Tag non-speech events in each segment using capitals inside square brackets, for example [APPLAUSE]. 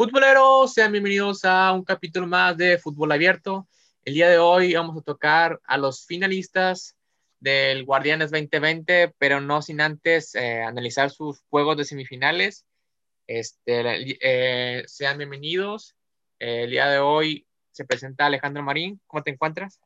Futboleros, sean bienvenidos a un capítulo más de Fútbol Abierto. El día de hoy vamos a tocar a los finalistas del Guardianes 2020, pero no sin antes eh, analizar sus juegos de semifinales. Este, eh, sean bienvenidos. Eh, el día de hoy se presenta Alejandro Marín. ¿Cómo te encuentras?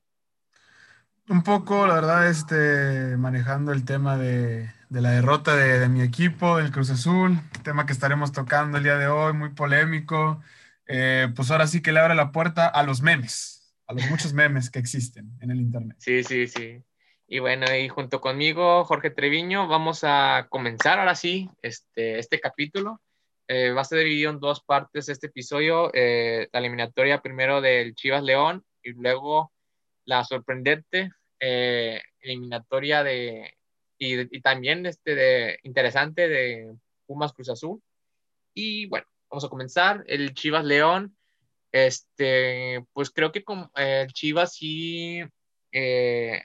Un poco, la verdad, este, manejando el tema de, de la derrota de, mi equipo, el Cruz Azul, tema que estaremos tocando el día de hoy, muy polémico. Eh, pues ahora sí que le abre la puerta a los memes, a los muchos memes que existen en el Internet. Sí, sí, sí. Y bueno, y junto conmigo, Jorge Treviño, vamos a comenzar ahora sí este, este capítulo. Eh, va a ser dividido en dos partes este episodio, eh, la eliminatoria primero del Chivas León y luego la sorprendente eliminatoria de y, también este de, interesante de Pumas Cruz Azul. Y bueno, vamos a comenzar. El Chivas León, este, pues creo que con, el Chivas sí eh,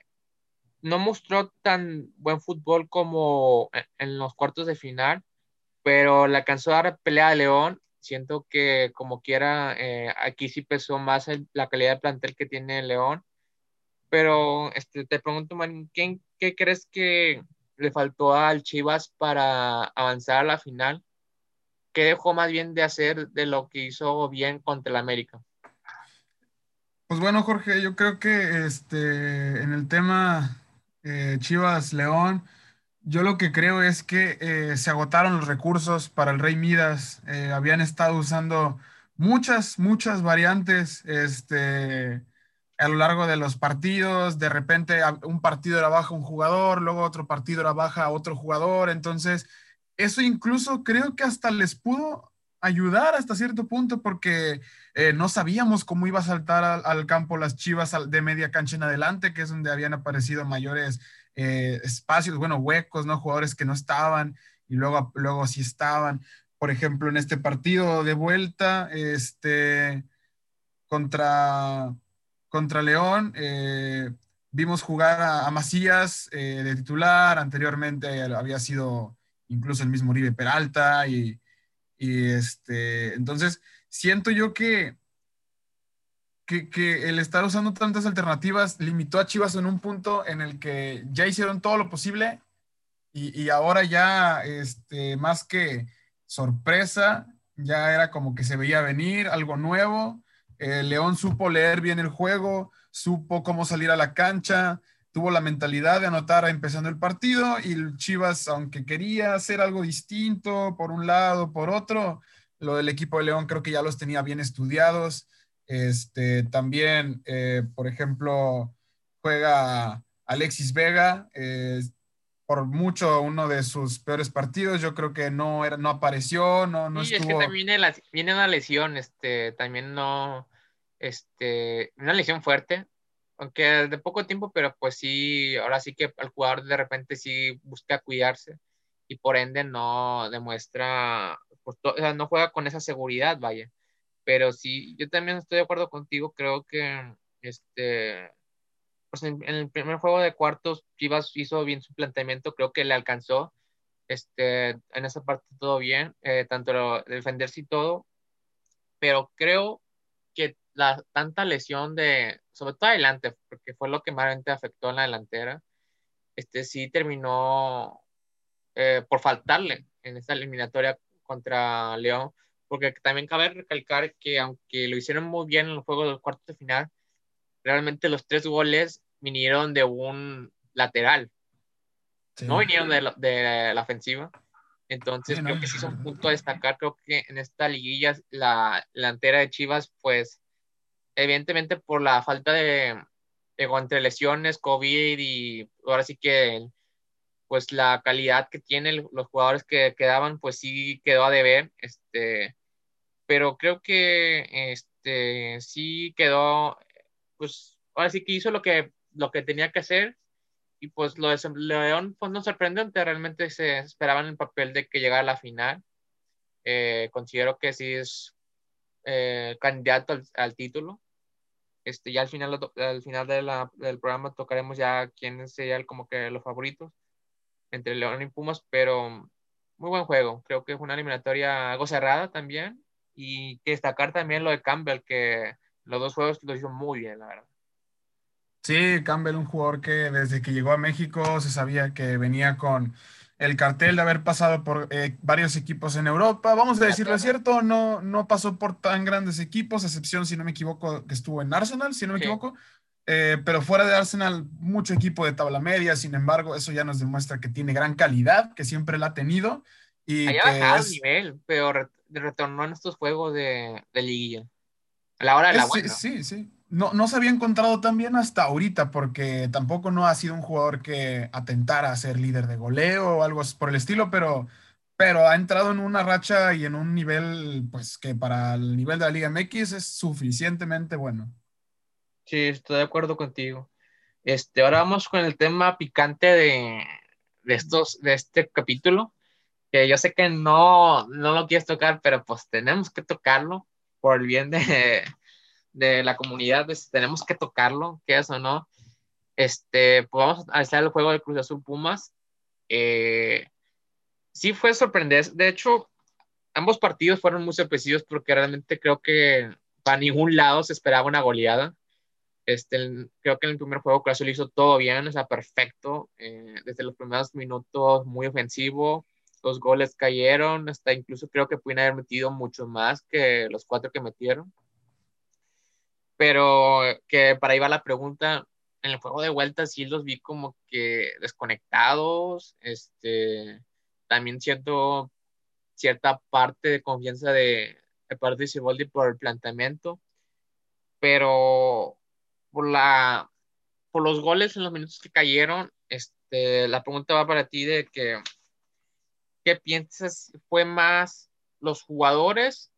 no mostró tan buen fútbol como en, los cuartos de final, pero le alcanzó a dar pelea a León. Siento que como quiera, eh, aquí sí pesó más la calidad de plantel que tiene León. Pero este, te pregunto, man, ¿qué, ¿qué crees que le faltó al Chivas para avanzar a la final? ¿Qué dejó más bien de hacer de lo que hizo bien contra el América? Pues bueno, Jorge, yo creo que este, en el tema eh, Chivas León, yo lo que creo es que eh, se agotaron los recursos para el Rey Midas. Eh, habían estado usando muchas, muchas variantes este, a lo largo de los partidos. De repente un partido era baja un jugador, luego otro partido era baja otro jugador. Entonces, eso incluso creo que hasta les pudo ayudar hasta cierto punto porque no sabíamos cómo iba a saltar al, al, campo las Chivas de media cancha en adelante, que es donde habían aparecido mayores eh, espacios, bueno, huecos, ¿no? Jugadores que no estaban y luego, luego sí estaban. Por ejemplo, en este partido de vuelta, este, contra, contra León, eh, vimos jugar a, Macías eh, de titular, anteriormente había sido incluso el mismo Uribe Peralta y, y este, entonces siento yo que que, el estar usando tantas alternativas limitó a Chivas en un punto en el que ya hicieron todo lo posible y, ahora ya, este, más que sorpresa, ya era como que se veía venir algo nuevo. León supo leer bien el juego, supo cómo salir a la cancha, tuvo la mentalidad de anotar empezando el partido y Chivas, aunque quería hacer algo distinto por un lado, por otro, lo del equipo de León creo que ya los tenía bien estudiados. Este, también, eh, por ejemplo, juega Alexis Vega, eh, por mucho uno de sus peores partidos, yo creo que no, era, no apareció, no, no sí, es que también viene, una lesión, este, también no, este, una lesión fuerte, aunque de poco tiempo, pero pues sí, ahora sí que el jugador de repente sí busca cuidarse y por ende no demuestra, pues, o sea, no juega con esa seguridad, vaya. Pero sí, yo también estoy de acuerdo contigo, creo que este, pues en, el primer juego de cuartos Chivas hizo bien su planteamiento, creo que le alcanzó, este, en esa parte todo bien, eh, tanto defenderse y todo, pero creo que la tanta lesión de, sobre todo adelante, porque fue lo que más afectó en la delantera, este sí terminó eh, por faltarle en esta eliminatoria contra León, porque también cabe recalcar que aunque lo hicieron muy bien en el juego del cuarto de final, realmente los tres goles vinieron de un lateral, no vinieron de la, de la ofensiva. Entonces creo que sí es un punto a destacar, creo que en esta liguilla la delantera de Chivas, pues evidentemente por la falta de, de entre lesiones, COVID y ahora sí que pues la calidad que tienen los jugadores que quedaban, pues sí quedó a deber. Este, pero creo que este, sí quedó, pues ahora sí que hizo lo que, lo que tenía que hacer y pues lo de León pues no sorprendente, realmente se esperaban el papel de que llegara a la final. Eh, considero que sí es eh, candidato al, título. Este, ya al final, al final de la, del programa tocaremos ya quiénes serían como que los favoritos entre León y Pumas, pero muy buen juego. Creo que fue una eliminatoria algo cerrada también Y que destacar también lo de Campbell, que los dos juegos lo hizo muy bien, la verdad. Sí, Campbell, un jugador que desde que llegó a México se sabía que venía con el cartel de haber pasado por eh, varios equipos en Europa. Vamos a decirlo es cierto, no, no pasó por tan grandes equipos, excepción, si no me equivoco, que estuvo en Arsenal, si no me equivoco. Eh, pero fuera de Arsenal, mucho equipo de tabla media, sin embargo, eso ya nos demuestra que tiene gran calidad, que siempre la ha tenido. Y que bajado el nivel, pero retornó en estos juegos de, de liguilla. A la hora de la Sí, sí, sí no, no se había encontrado tan bien hasta ahorita, porque tampoco no ha sido un jugador que atentara a ser líder de goleo o algo por el estilo, pero, pero ha entrado en una racha y en un nivel, pues que para el nivel de la Liga MX es suficientemente bueno. Sí, estoy de acuerdo contigo. Este, ahora vamos con el tema picante de, de estos, de este capítulo, que yo sé que no, no lo quieres tocar, pero pues tenemos que tocarlo por el bien de, de la comunidad, pues, tenemos que tocarlo, que eso no. Este, pues vamos a hacer el juego de Cruz Azul Pumas. Eh, sí fue sorprendente. De hecho, ambos partidos fueron muy sorpresivos porque realmente creo que para ningún lado se esperaba una goleada. Este, creo que en el primer juego Cruz Azul hizo todo bien, o sea, perfecto. Eh, desde los primeros minutos, muy ofensivo. Los goles cayeron, hasta incluso creo que pueden haber metido mucho más que los cuatro que metieron. Pero que para ahí va la pregunta, en el juego de vuelta sí los vi como que desconectados, este, también siento cierta parte de confianza de, de parte de Siboldi por el planteamiento, pero por, la, por los goles en los minutos que cayeron, este, la pregunta va para ti de que, ¿qué piensas? ¿Fue más los jugadores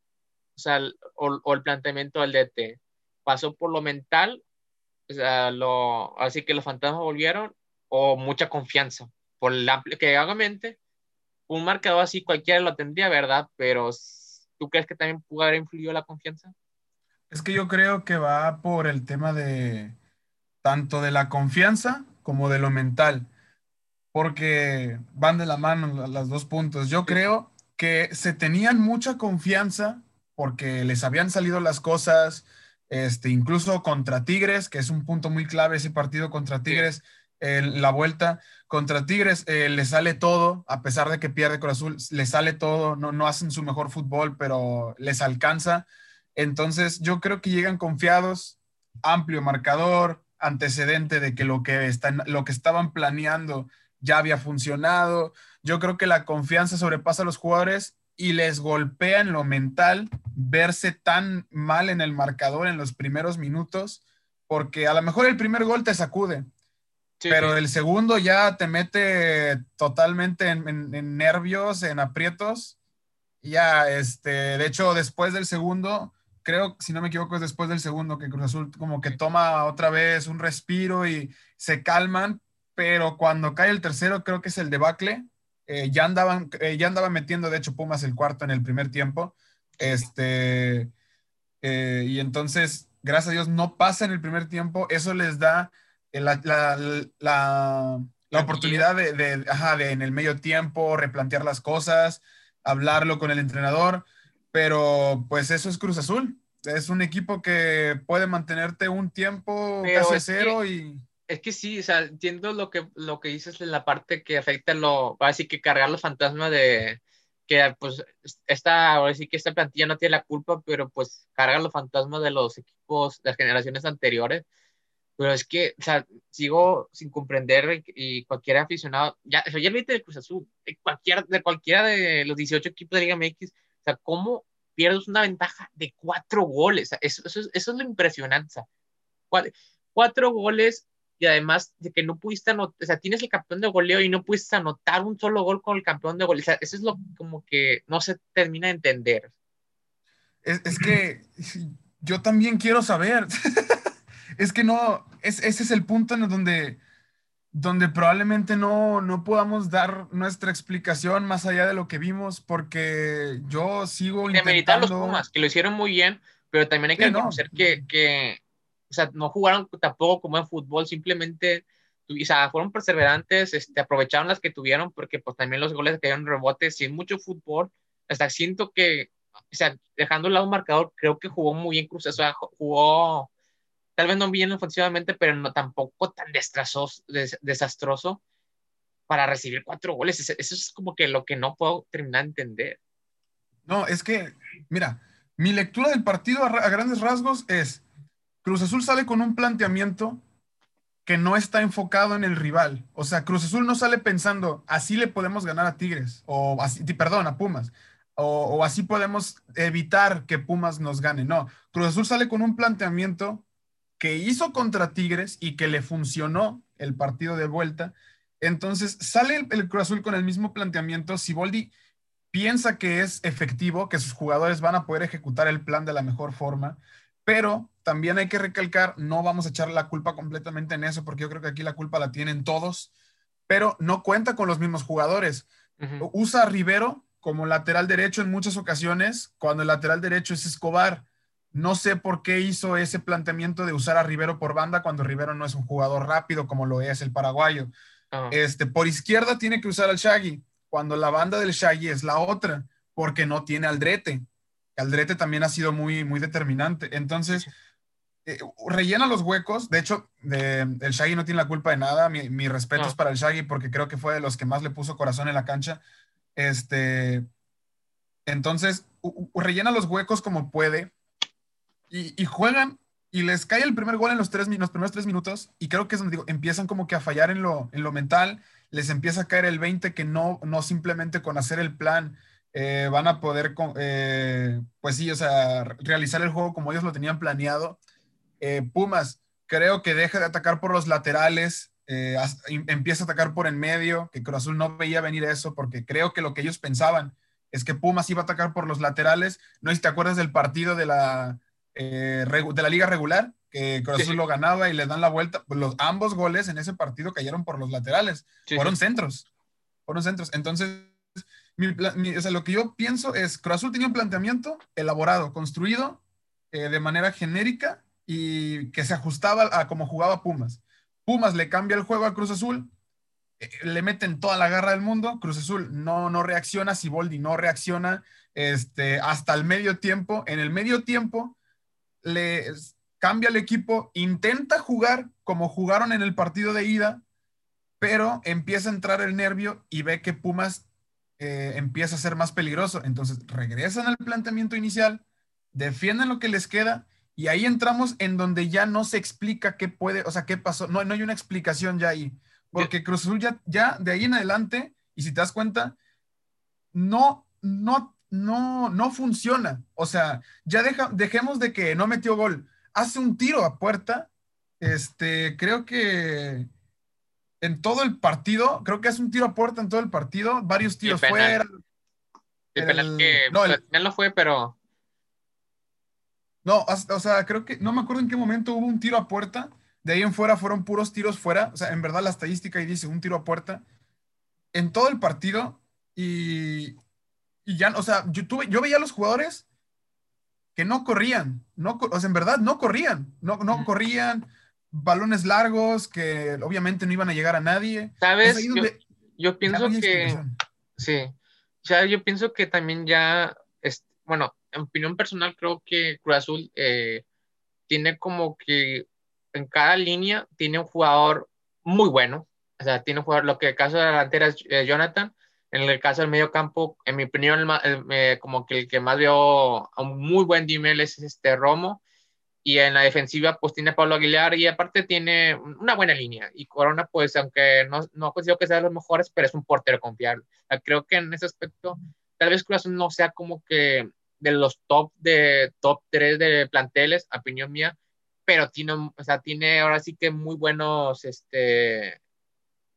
o, sea, o, o el planteamiento del DT? pasó por lo mental, o sea, así que los fantasmas volvieron, o mucha confianza, por el amplio, que obviamente un marcador así cualquiera lo tendría, ¿verdad? Pero ¿tú crees que también pudo haber influido la confianza? Es que yo creo que va por el tema de tanto de la confianza como de lo mental, porque van de la mano las dos puntos. Yo creo que se tenían mucha confianza porque les habían salido las cosas, este, incluso contra Tigres, que es un punto muy clave ese partido contra Tigres, la vuelta contra Tigres eh, le sale todo, a pesar de que pierde con Azul, le sale todo, no, no hacen su mejor fútbol, pero les alcanza. Entonces yo creo que llegan confiados, amplio marcador, antecedente de que lo que, están, lo que estaban planeando ya había funcionado. Yo creo que la confianza sobrepasa a los jugadores y les golpea en lo mental verse tan mal en el marcador en los primeros minutos, porque a lo mejor el primer gol te sacude, pero el segundo ya te mete totalmente en, nervios, en aprietos. Ya, este, de hecho, después del segundo, creo, si no me equivoco, es después del segundo que Cruz Azul como que toma otra vez un respiro y se calman, pero cuando cae el tercero, creo que es el debacle eh, ya, andaban, eh, ya andaban metiendo, de hecho, Pumas el cuarto en el primer tiempo. Este, eh, y entonces, gracias a Dios, no pasa en el primer tiempo. Eso les da la, la, oportunidad de, de, ajá, de, en el medio tiempo replantear las cosas, hablarlo con el entrenador. Pero pues eso es Cruz Azul. Es un equipo que puede mantenerte un tiempo casi cero y es que sí, o sea, entiendo lo que, lo que dices en la parte que afecta lo, así que cargar los fantasmas de que pues esta, ahora sí que esta plantilla no tiene la culpa, pero pues carga los fantasmas de los equipos de las generaciones anteriores. Pero es que, o sea, sigo sin comprender y cualquier aficionado, ya, o sea, ya viste de Cruz Azul, de, cualquier, de cualquiera de los 18 equipos de Liga MX, o sea, ¿cómo pierdes una ventaja de cuatro goles? O sea, eso, eso, eso, es lo impresionante. O sea, cuatro goles y además de que no pudiste anotar, o sea, tienes el campeón de goleo y no pudiste anotar un solo gol con el campeón de goleo. O sea, eso es lo como que no se termina de entender. Es, que yo también quiero saber. [LAUGHS] es que no, ese es el punto en donde, donde probablemente no, no podamos dar nuestra explicación más allá de lo que vimos, porque yo sigo intentando... los Pumas, que lo hicieron muy bien, pero también hay que reconocer que, que o sea, no jugaron tampoco como en fútbol, simplemente o sea, fueron perseverantes, este, aprovecharon las que tuvieron, porque pues también los goles cayeron rebotes, sin mucho fútbol, hasta siento que o sea, dejando al lado marcador, creo que jugó muy bien Cruz, o sea, jugó tal vez no bien ofensivamente, pero no tampoco tan desastroso para recibir cuatro goles. Eso, es como que lo que no puedo terminar de entender. No, es que, mira, mi lectura del partido a, grandes rasgos es, Cruz Azul sale con un planteamiento que no está enfocado en el rival. O sea, Cruz Azul no sale pensando, así le podemos ganar a Tigres, o así, perdón, a Pumas, o, así podemos evitar que Pumas nos gane. No, Cruz Azul sale con un planteamiento que hizo contra Tigres y que le funcionó el partido de vuelta. Entonces sale el, Cruz Azul con el mismo planteamiento. Siboldi piensa que es efectivo, que sus jugadores van a poder ejecutar el plan de la mejor forma, pero también hay que recalcar, no vamos a echar la culpa completamente en eso, porque yo creo que aquí la culpa la tienen todos, pero no cuenta con los mismos jugadores. Usa a Rivero como lateral derecho en muchas ocasiones, cuando el lateral derecho es Escobar. No sé por qué hizo ese planteamiento de usar a Rivero por banda cuando Rivero no es un jugador rápido como lo es el paraguayo. Este, por izquierda tiene que usar al Shaggy, cuando la banda del Shaggy es la otra, porque no tiene Aldrete. Aldrete también ha sido muy, muy determinante. Entonces, eh, rellena los huecos. De hecho, el Shaggy no tiene la culpa de nada. Mi, respeto es para el Shaggy porque creo que fue de los que más le puso corazón en la cancha. Este, entonces, rellena los huecos como puede y, juegan y les cae el primer gol en los, tres, los primeros tres minutos y creo que es donde digo, empiezan como que a fallar en lo, en lo mental, les empieza a caer el 20 que no, no simplemente con hacer el plan eh, van a poder, eh, pues sí, o sea, realizar el juego como ellos lo tenían planeado. Eh, Pumas, creo que deja de atacar por los laterales, empieza a atacar por en medio, que Cruz Azul no veía venir eso porque creo que lo que ellos pensaban es que Pumas iba a atacar por los laterales. No sé si te acuerdas del partido de la, eh, de la liga regular, que Cruz Azul lo ganaba y le dan la vuelta. Pues los, ambos goles en ese partido cayeron por los laterales. fueron centros. Fueron centros. Entonces, lo que yo pienso es, Cruz Azul tenía un planteamiento elaborado, construido eh, de manera genérica y que se ajustaba a cómo jugaba Pumas. Pumas le cambia el juego a Cruz Azul, eh, le meten toda la garra del mundo, Cruz Azul no, no reacciona, Siboldi no reacciona este, hasta el medio tiempo. En el medio tiempo, le cambia el equipo, intenta jugar como jugaron en el partido de ida, pero empieza a entrar el nervio y ve que Pumas eh, empieza a ser más peligroso. Entonces regresan al planteamiento inicial, defienden lo que les queda y ahí entramos en donde ya no se explica qué puede, o sea, qué pasó. No, no hay una explicación ya ahí. Porque Cruz Azul ya, ya de ahí en adelante, y si te das cuenta, no, no no, no funciona. O sea, ya deja, dejemos de que no metió gol. Hace un tiro a puerta. Este, creo que en todo el partido, creo que hace un tiro a puerta en todo el partido, varios tiros fuera. El, penal que no, el, final no fue, pero. No, o sea, creo que no me acuerdo en qué momento hubo un tiro a puerta. De ahí en fuera fueron puros tiros fuera. O sea, en verdad la estadística ahí dice un tiro a puerta. En todo el partido. Y, y ya, o sea, yo, tuve, yo veía a los jugadores que no corrían, no, o sea, en verdad no corrían, no, no corrían, balones largos que obviamente no iban a llegar a nadie. ¿Sabes? Yo, pienso que, sí, ya yo pienso que también ya, es, bueno, en opinión personal creo que Cruz Azul eh, tiene como que en cada línea tiene un jugador muy bueno, o sea, tiene un jugador, lo que el caso de la delantera es eh, Jonathan, en el caso del medio campo, en mi opinión, como que el que más veo a un muy buen nivel es este Romo. Y en la defensiva, pues tiene Pablo Aguilar y aparte tiene una buena línea. Y Corona, pues, aunque no, no considero que sea de los mejores, pero es un portero confiable. creo que en ese aspecto, tal vez Cruz no sea como que de los top de top 3 de planteles, opinión mía, pero tiene, o sea, tiene ahora sí que muy buenos este,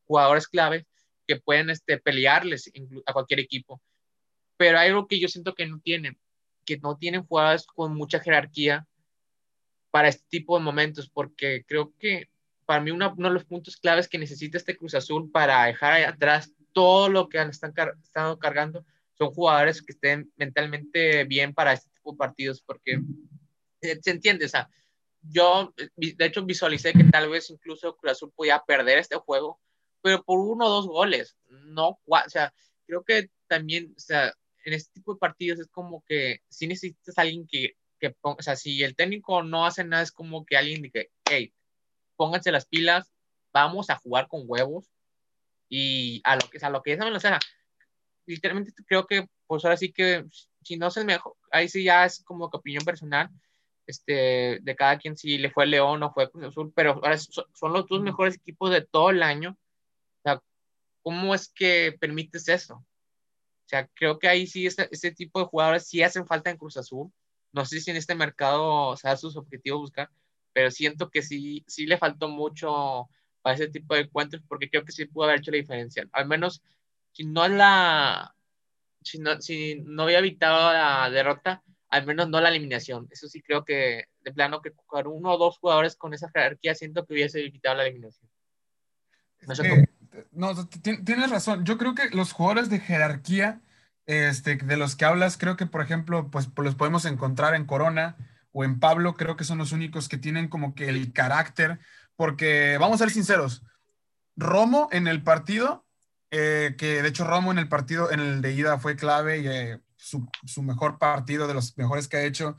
jugadores clave que pueden este, pelearles a cualquier equipo. Pero hay algo que yo siento que no tienen, que no tienen jugadas con mucha jerarquía para este tipo de momentos, porque creo que para mí uno, de los puntos claves que necesita este Cruz Azul para dejar atrás todo lo que han están estado cargando son jugadores que estén mentalmente bien para este tipo de partidos, porque se entiende, o sea, yo de hecho visualicé que tal vez incluso Cruz Azul podía perder este juego pero por uno o dos goles, no, o sea, creo que también, o sea, en este tipo de partidos es como que si necesitas alguien que, que o sea, si el técnico no hace nada, es como que alguien dice, hey, pónganse las pilas, vamos a jugar con huevos y a lo que, a lo que es, o sea, literalmente creo que, pues ahora sí que, si no es el mejor, ahí sí ya es como que opinión personal, este, de cada quien si le fue León o fue Cruz Azul, pero ahora son los dos mejores equipos de todo el año. O sea, ¿cómo es que permites eso? O sea, creo que ahí sí este, este tipo de jugadores sí hacen falta en Cruz Azul. No sé si en este mercado o sea sus objetivos buscar, pero siento que sí, sí le faltó mucho para ese tipo de encuentros porque creo que sí pudo haber hecho la diferencia. Al menos si no la, si no, si no había evitado la derrota, al menos no la eliminación. Eso sí creo que de plano que jugar uno o dos jugadores con esa jerarquía siento que hubiese evitado la eliminación. No, tienes razón. Yo creo que los jugadores de jerarquía, este, de los que hablas, creo que, por ejemplo, pues, pues los podemos encontrar en Corona o en Pablo, creo que son los únicos que tienen como que el carácter, porque vamos a ser sinceros, Romo en el partido, eh, que de hecho Romo en el partido, en el de ida fue clave y eh, su, mejor partido, de los mejores que ha hecho.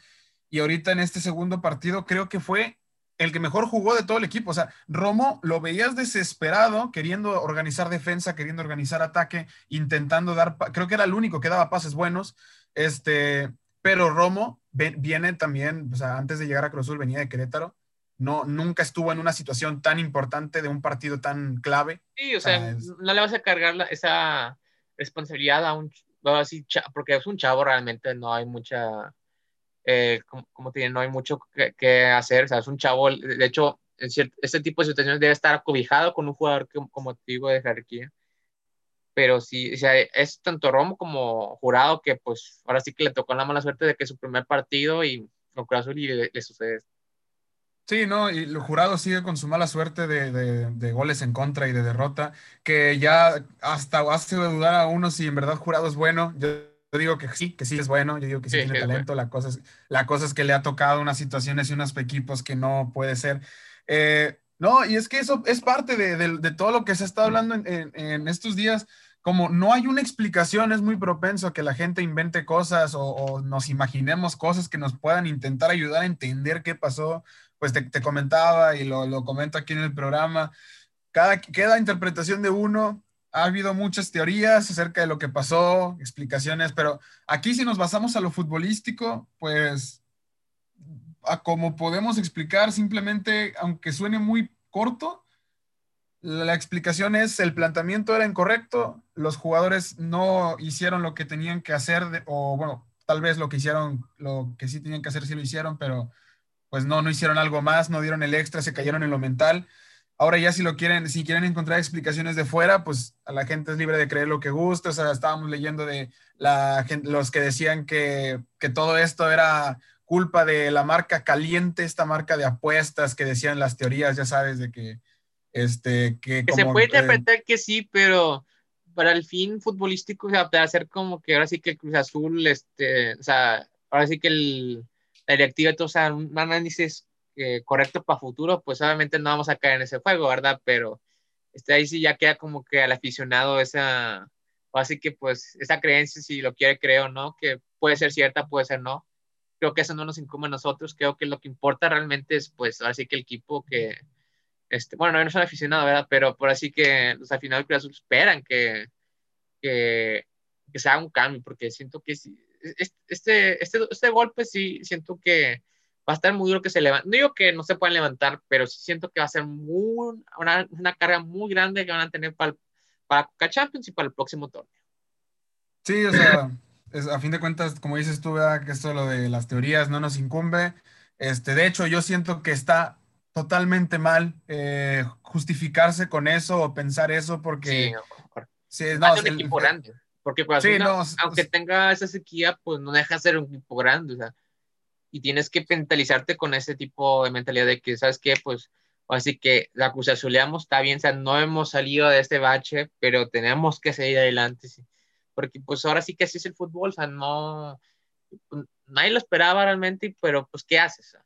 Y ahorita en este segundo partido creo que fue el que mejor jugó de todo el equipo. O sea, Romo lo veías desesperado, queriendo organizar defensa, queriendo organizar ataque, intentando dar, creo que era el único que daba pases buenos. Este, pero Romo viene también, o sea, antes de llegar a Cruz Azul venía de Querétaro. No, nunca estuvo en una situación tan importante de un partido tan clave. Sí, o sea, no le vas a cargar esa responsabilidad a un, así, porque es un chavo realmente, no hay mucha, eh, como, tiene, no hay mucho que, hacer, o sea, es un chavo, de hecho, en este tipo de situaciones debe estar acobijado con un jugador que, como tipo de jerarquía. Pero sí, o sea, es tanto Romo como Jurado que pues ahora sí que le tocó la mala suerte de que su primer partido y con Cruz y le, le sucede esto. Sí, no, y el jurado sigue con su mala suerte de, goles en contra y de derrota, que ya hasta hace dudar a uno si en verdad jurado es bueno. Yo, digo que sí, que sí es bueno, yo digo que sí, tiene talento. La cosa, es, la cosa es que le ha tocado unas situaciones y unos equipos que no puede ser. Eh, no, y es que eso es parte de, todo lo que se está hablando en, estos días. Como no hay una explicación, es muy propenso a que la gente invente cosas o, o nos imaginemos cosas que nos puedan intentar ayudar a entender qué pasó pues te, comentaba y lo, lo, comento aquí en el programa, cada, cada interpretación de uno, ha habido muchas teorías acerca de lo que pasó, explicaciones, pero aquí si nos basamos a lo futbolístico, pues a como podemos explicar, simplemente, aunque suene muy corto, la explicación es el planteamiento era incorrecto, los jugadores no hicieron lo que tenían que hacer, o bueno, tal vez lo que hicieron, lo que sí tenían que hacer sí lo hicieron, pero pues no, no hicieron algo más, no dieron el extra, se cayeron en lo mental. Ahora ya si lo quieren, si quieren encontrar explicaciones de fuera, pues a la gente es libre de creer lo que guste. O sea, estábamos leyendo de la los que decían que, que todo esto era culpa de la marca caliente, esta marca de apuestas que decían las teorías, ya sabes, de que este que, se puede interpretar que sí, pero para el fin futbolístico, o sea, para hacer como que ahora sí que el Cruz Azul, este, o sea, ahora sí que el, la directiva, o sea, un análisis eh, correcto para futuro, pues obviamente no vamos a caer en ese juego, ¿verdad? Pero este, ahí sí ya queda como que al aficionado esa, o así que pues esa creencia, si lo quiere creo, ¿no? Que puede ser cierta, puede ser no. Creo que eso no nos incumbe a nosotros, creo que lo que importa realmente es pues así que el equipo que, este, bueno, no son aficionados, ¿verdad? Pero por así que los aficionados esperan que, que, que se haga un cambio, porque siento que si, este, este, este golpe sí siento que va a estar muy duro que se levante. No digo que no se puedan levantar, pero sí siento que va a ser muy, una, una carga muy grande que van a tener para, para Coca Champions y para el próximo torneo. Sí, o sea, es, a fin de cuentas, como dices tú, que esto lo de las teorías no nos incumbe. Este, de hecho, yo siento que está totalmente mal eh, justificarse con eso o pensar eso porque... Sí, no, es un equipo grande. Porque pues, aunque tenga esa sequía, pues no deja de ser un equipo grande, o sea, y tienes que mentalizarte con ese tipo de mentalidad de que, ¿sabes qué? Pues así que la azuleamos, está bien, o sea, no hemos salido de este bache, pero tenemos que seguir adelante, sí. porque pues ahora sí que así es el fútbol, o sea, no, nadie lo esperaba realmente, pero pues, ¿qué haces?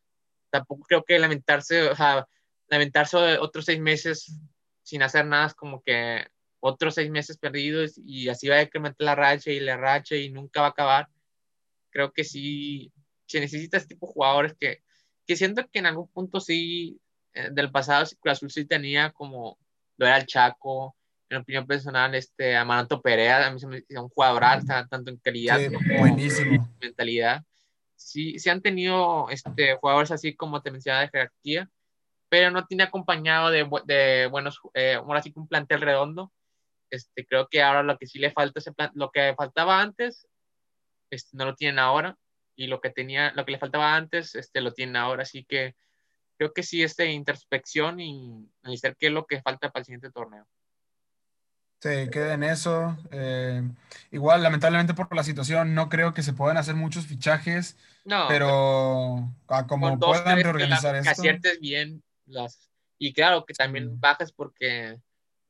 tampoco creo que lamentarse, o sea, lamentarse otros seis meses sin hacer nada es como que otros seis meses perdidos y así va a incrementar la racha y la racha y nunca va a acabar. Creo que sí, se necesita este tipo de jugadores que, que siento que en algún punto sí, eh, del pasado Cruz Azul sí tenía como lo era el Chaco, en opinión personal, este Amaranto Perea, a mí se me un jugador tanto en calidad como en mentalidad. Sí, sí han tenido este, jugadores así como te mencionaba de jerarquía, pero no tiene acompañado de, de buenos, eh, ahora sí que un plantel redondo. Este, creo que ahora lo que sí le falta, ese plan, lo que faltaba antes, este, no lo tienen ahora, y lo que, tenía, lo que le faltaba antes, este, lo tienen ahora, así que creo que sí, este, introspección y analizar qué es lo que falta para el siguiente torneo. Sí, queda en eso. Eh, igual, lamentablemente por la situación, no creo que se puedan hacer muchos fichajes, no, pero, como puedan reorganizar esto. Que aciertes bien las... Y claro, que también bajas porque,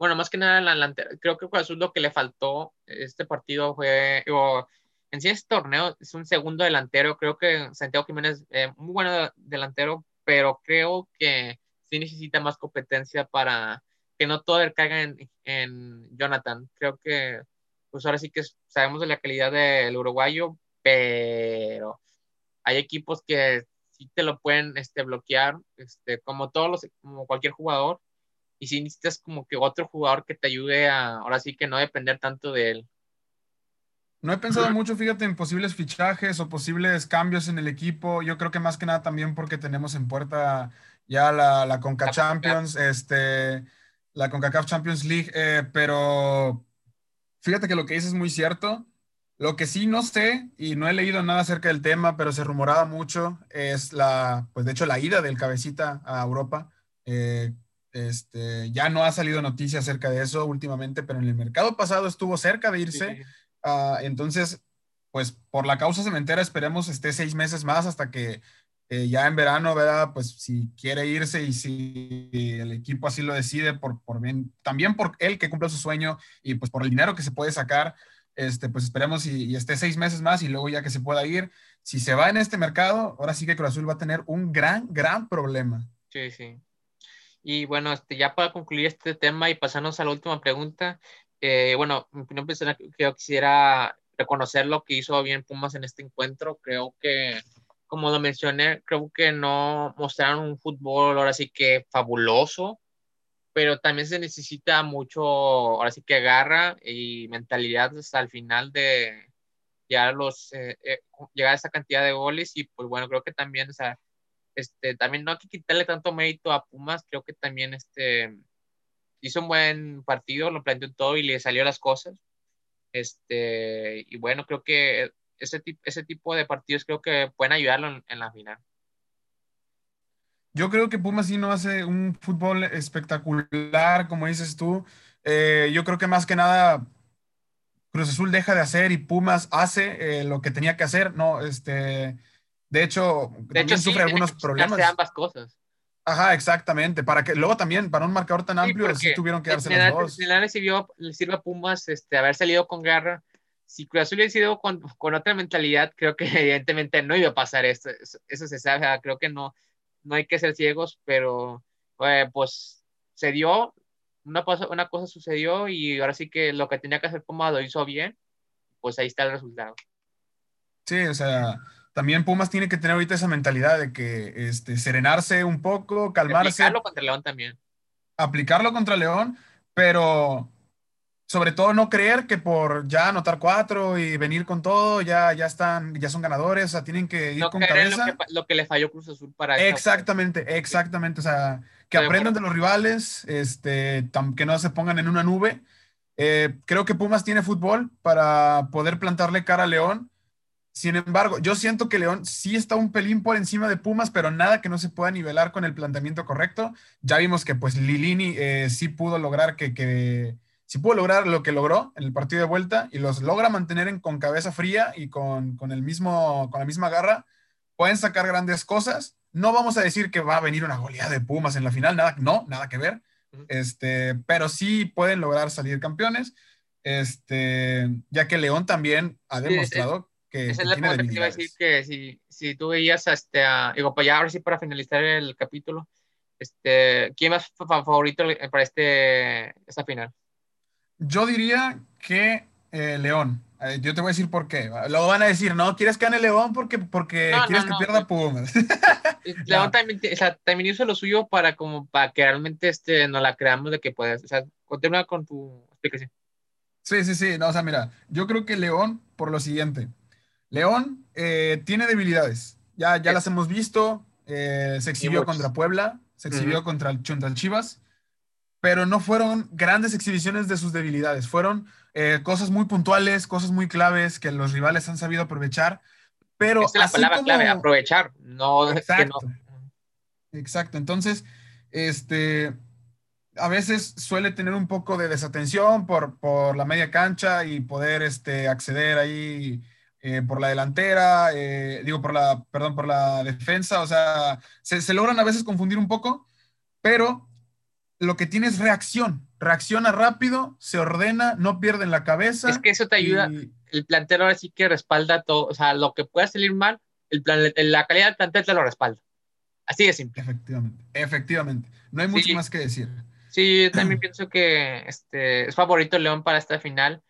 bueno, más que nada en la delantera, creo que Cruz Azul lo que le faltó este partido fue, o, en sí este torneo es un segundo delantero, creo que Santiago Jiménez, eh, muy bueno delantero, pero creo que sí necesita más competencia para que no todo caiga en, en Jonathan. Creo que, pues ahora sí que sabemos de la calidad del uruguayo, pero hay equipos que sí te lo pueden este, bloquear, este, como todos los, como cualquier jugador, y si necesitas como que otro jugador que te ayude a, ahora sí que no depender tanto de él. No he pensado mucho, fíjate, en posibles fichajes o posibles cambios en el equipo. Yo creo que más que nada también porque tenemos en puerta ya la, la Conca Champions, este, la CONCACAF Champions League, eh, pero fíjate que lo que dices es muy cierto. Lo que sí no sé, y no he leído nada acerca del tema, pero se rumoraba mucho, es la, pues de hecho, la ida del cabecita a Europa. Eh, este, ya no ha salido noticia acerca de eso últimamente, pero en el mercado pasado estuvo cerca de irse. Ah, entonces, pues por la causa cementera esperemos esté seis meses más hasta que eh, ya en verano, ¿verdad? Pues si quiere irse y si el equipo así lo decide, por, por bien, también por él que cumple su sueño y pues por el dinero que se puede sacar, este, pues esperemos y, esté seis meses más y luego ya que se pueda ir. Si se va en este mercado, ahora sí que Cruz Azul va a tener un gran, gran problema. Sí, sí. Y bueno, este, ya para concluir este tema y pasarnos a la última pregunta, eh, bueno, mi opinión personal, yo quisiera reconocer lo que hizo bien Pumas en este encuentro. Creo que como lo mencioné, creo que no mostraron un fútbol ahora sí que fabuloso, pero también se necesita mucho, ahora sí que garra y mentalidad hasta el final de llegar a, los, eh, eh, llegar a esa cantidad de goles y pues bueno, creo que también, o sea, este, también no hay que quitarle tanto mérito a Pumas, creo que también este, hizo un buen partido, lo planteó todo y le salió las cosas. Este, y bueno, creo que ese, ese tipo de partidos creo que pueden ayudarlo en, la final. Yo creo que Pumas sí no hace un fútbol espectacular, como dices tú. Eh, yo creo que más que nada Cruz Azul deja de hacer y Pumas hace eh, lo que tenía que hacer. No, este, de hecho, de hecho, sufre algunos problemas. De ambas cosas. Ajá, exactamente. Para que luego también, para un marcador tan amplio, sí, tuvieron que darse los dos. Le sirvió, le sirve a Pumas este, haber salido con garra si Cruz Azul hubiera sido con, con, otra mentalidad, creo que [LAUGHS] evidentemente no iba a pasar esto. Eso, se sabe, creo que no, no hay que ser ciegos, pero eh, pues se dio, una cosa, una cosa sucedió y ahora sí que lo que tenía que hacer Pumas lo hizo bien, pues ahí está el resultado. Sí, o sea, también Pumas tiene que tener ahorita esa mentalidad de que este, serenarse un poco, calmarse. Aplicarlo contra León también. Aplicarlo contra León, pero sobre todo no creer que por ya anotar cuatro y venir con todo, ya, ya están, ya son ganadores, o sea, tienen que ir con cabeza. Lo que, lo que, le falló Cruz Azul para Exactamente, exactamente, o sea, que aprendan de los rivales, este, que no se pongan en una nube. Eh, creo que Pumas tiene fútbol para poder plantarle cara a León. Sin embargo, yo siento que León sí está un pelín por encima de Pumas, pero nada que no se pueda nivelar con el planteamiento correcto. Ya vimos que pues Lilini eh, sí pudo lograr que, que si pudo lograr lo que logró en el partido de vuelta y los logra mantener en, con cabeza fría y con, el mismo, con la misma garra, pueden sacar grandes cosas. No vamos a decir que va a venir una goleada de Pumas en la final, nada, no, nada que ver. Este, pero sí pueden lograr salir campeones. Este, ya que León también ha demostrado que, esa es la pregunta que iba a decir que si, si tú veías este, digo, pues ya ahora sí para finalizar el capítulo, este, ¿quién más favorito para este, esta final? Yo diría que eh, León. Eh, yo te voy a decir por qué. Luego van a decir, no, ¿quieres que gane León porque, porque No, quieres no, que pierda pues, Pumas? [LAUGHS] León No. también, o sea, también hizo lo suyo para como para que realmente este, no la creamos de que puedes. O sea, continúa con tu explicación. Sí, sí, sí. No, o sea, mira, yo creo que León, por lo siguiente. León eh, tiene debilidades. Ya, ya Sí, las hemos visto. eh, se exhibió contra. Puebla, se exhibió contra el, contra el Chivas, pero no fueron grandes exhibiciones de sus debilidades. Fueron eh, cosas muy puntuales, cosas muy claves que los rivales han sabido aprovechar. Pero Esa es la así palabra clave, aprovechar, no que no. Exacto, exacto. Entonces, este, a veces suele tener un poco de desatención por, por la media cancha y poder este, acceder ahí eh, por la delantera, eh, digo, por la, perdón, por la defensa. O sea, se, se logran a veces confundir un poco, pero lo que tiene es reacción. Reacciona rápido, se ordena, no pierden la Es cabeza que eso te ayuda, y el plantel ahora sí que respalda todo, o sea, lo que pueda salir mal, el plan, la calidad del plantel te lo respalda. Así de simple. efectivamente, efectivamente. No hay mucho Sí, más que decir. sí, yo también [CLEARS THROAT] pienso que este, es favorito León para esta final.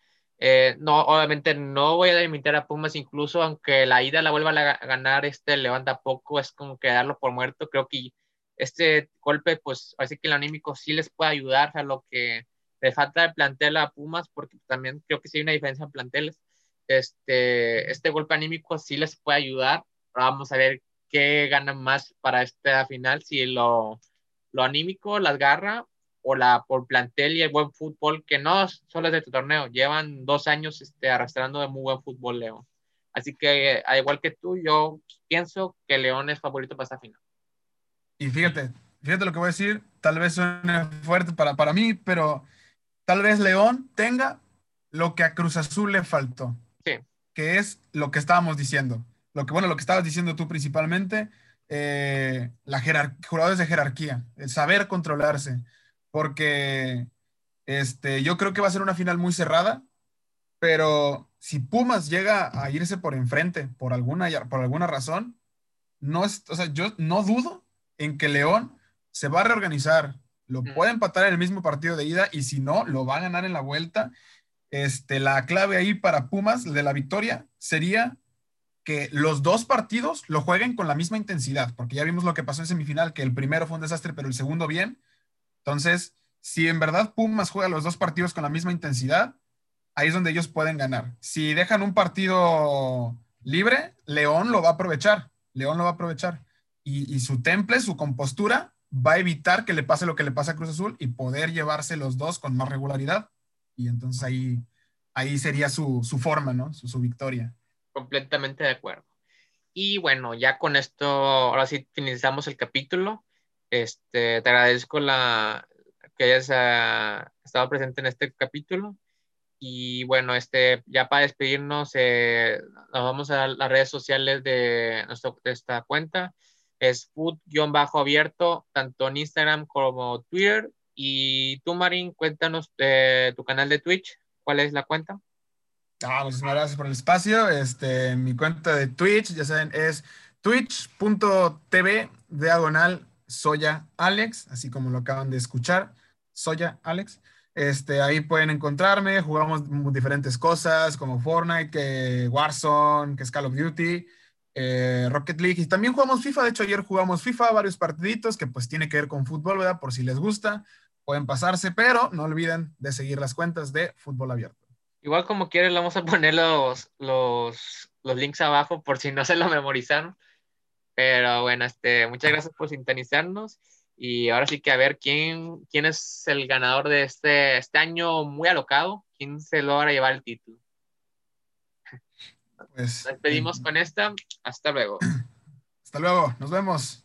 Eh, no, obviamente no voy a limitar a Pumas, incluso aunque la ida la vuelva a, ganar este León tampoco, es como que darlo por muerto. Creo que este golpe, pues, así que el anímico sí les puede ayudar a lo que le falta de plantel a Pumas, porque también creo que sí hay una diferencia en planteles. Este, este golpe anímico sí les puede ayudar. Vamos a ver qué ganan más para esta final, si lo, lo anímico, las garras o la por plantel y el buen fútbol, que no solo es de tu torneo, llevan dos años este, arrastrando de muy buen fútbol León. Así que, al igual que tú, yo pienso que León es favorito para esta final. Y fíjate, fíjate lo que voy a decir, tal vez suene fuerte para, para mí, pero tal vez León tenga lo que a Cruz Azul le faltó, Sí, que es lo que estábamos diciendo. Lo que, bueno, lo que estabas diciendo tú principalmente, eh, la jerar- jugadores de jerarquía, el saber controlarse, porque este, yo creo que va a ser una final muy cerrada, pero si Pumas llega a irse por enfrente por alguna, por alguna razón, no es, o sea, yo no dudo en que León se va a reorganizar, lo puede empatar en el mismo partido de ida y si no, lo va a ganar en la vuelta. Este, la clave ahí para Pumas de la victoria sería que los dos partidos lo jueguen con la misma intensidad, porque ya vimos lo que pasó en semifinal, que el primero fue un desastre, pero el segundo bien. Entonces, si en verdad Pumas juega los dos partidos con la misma intensidad, ahí es donde ellos pueden ganar. Si dejan un partido libre, León lo va a aprovechar. León lo va a aprovechar. Y, su temple, su compostura, va a evitar que le pase lo que le pasa a Cruz Azul y poder llevarse los dos con más regularidad. Y entonces ahí, ahí sería su, su forma, ¿no? Su, su victoria. completamente de acuerdo. Y bueno, ya con esto, ahora sí finalizamos el capítulo. Este, te agradezco la, que hayas ah, estado presente en este capítulo. Y bueno, este, ya para despedirnos, eh, nos vamos a las redes sociales de, nuestro, de esta cuenta. Es food-abierto, tanto en Instagram como Twitter. Y tú, Marín, cuéntanos de tu canal de Twitch. ¿Cuál es la cuenta? Ah, muchísimas gracias por el espacio. Este, mi cuenta de Twitch, ya saben, es twitch.tv diagonal Soya Alex, así como lo acaban de escuchar, Soya Alex. Este, ahí pueden encontrarme, jugamos diferentes cosas como Fortnite, que Warzone, que es Call of Duty, eh, Rocket League, y también jugamos FIFA, de hecho ayer jugamos FIFA, varios partiditos que pues tiene que ver con fútbol, ¿verdad? Por si les gusta, pueden pasarse, pero no olviden de seguir las cuentas de Fútbol Abierto. Igual como quieres, vamos a poner los, los, los links abajo por si no se lo memorizaron. Pero bueno, este, muchas gracias por sintonizarnos. Y ahora sí que a ver quién, quién es el ganador de este, este año muy alocado, quién se logra llevar el título. Pues, Nos despedimos eh, con esta. Hasta luego. [CLEARS THROAT] hasta luego, nos vemos.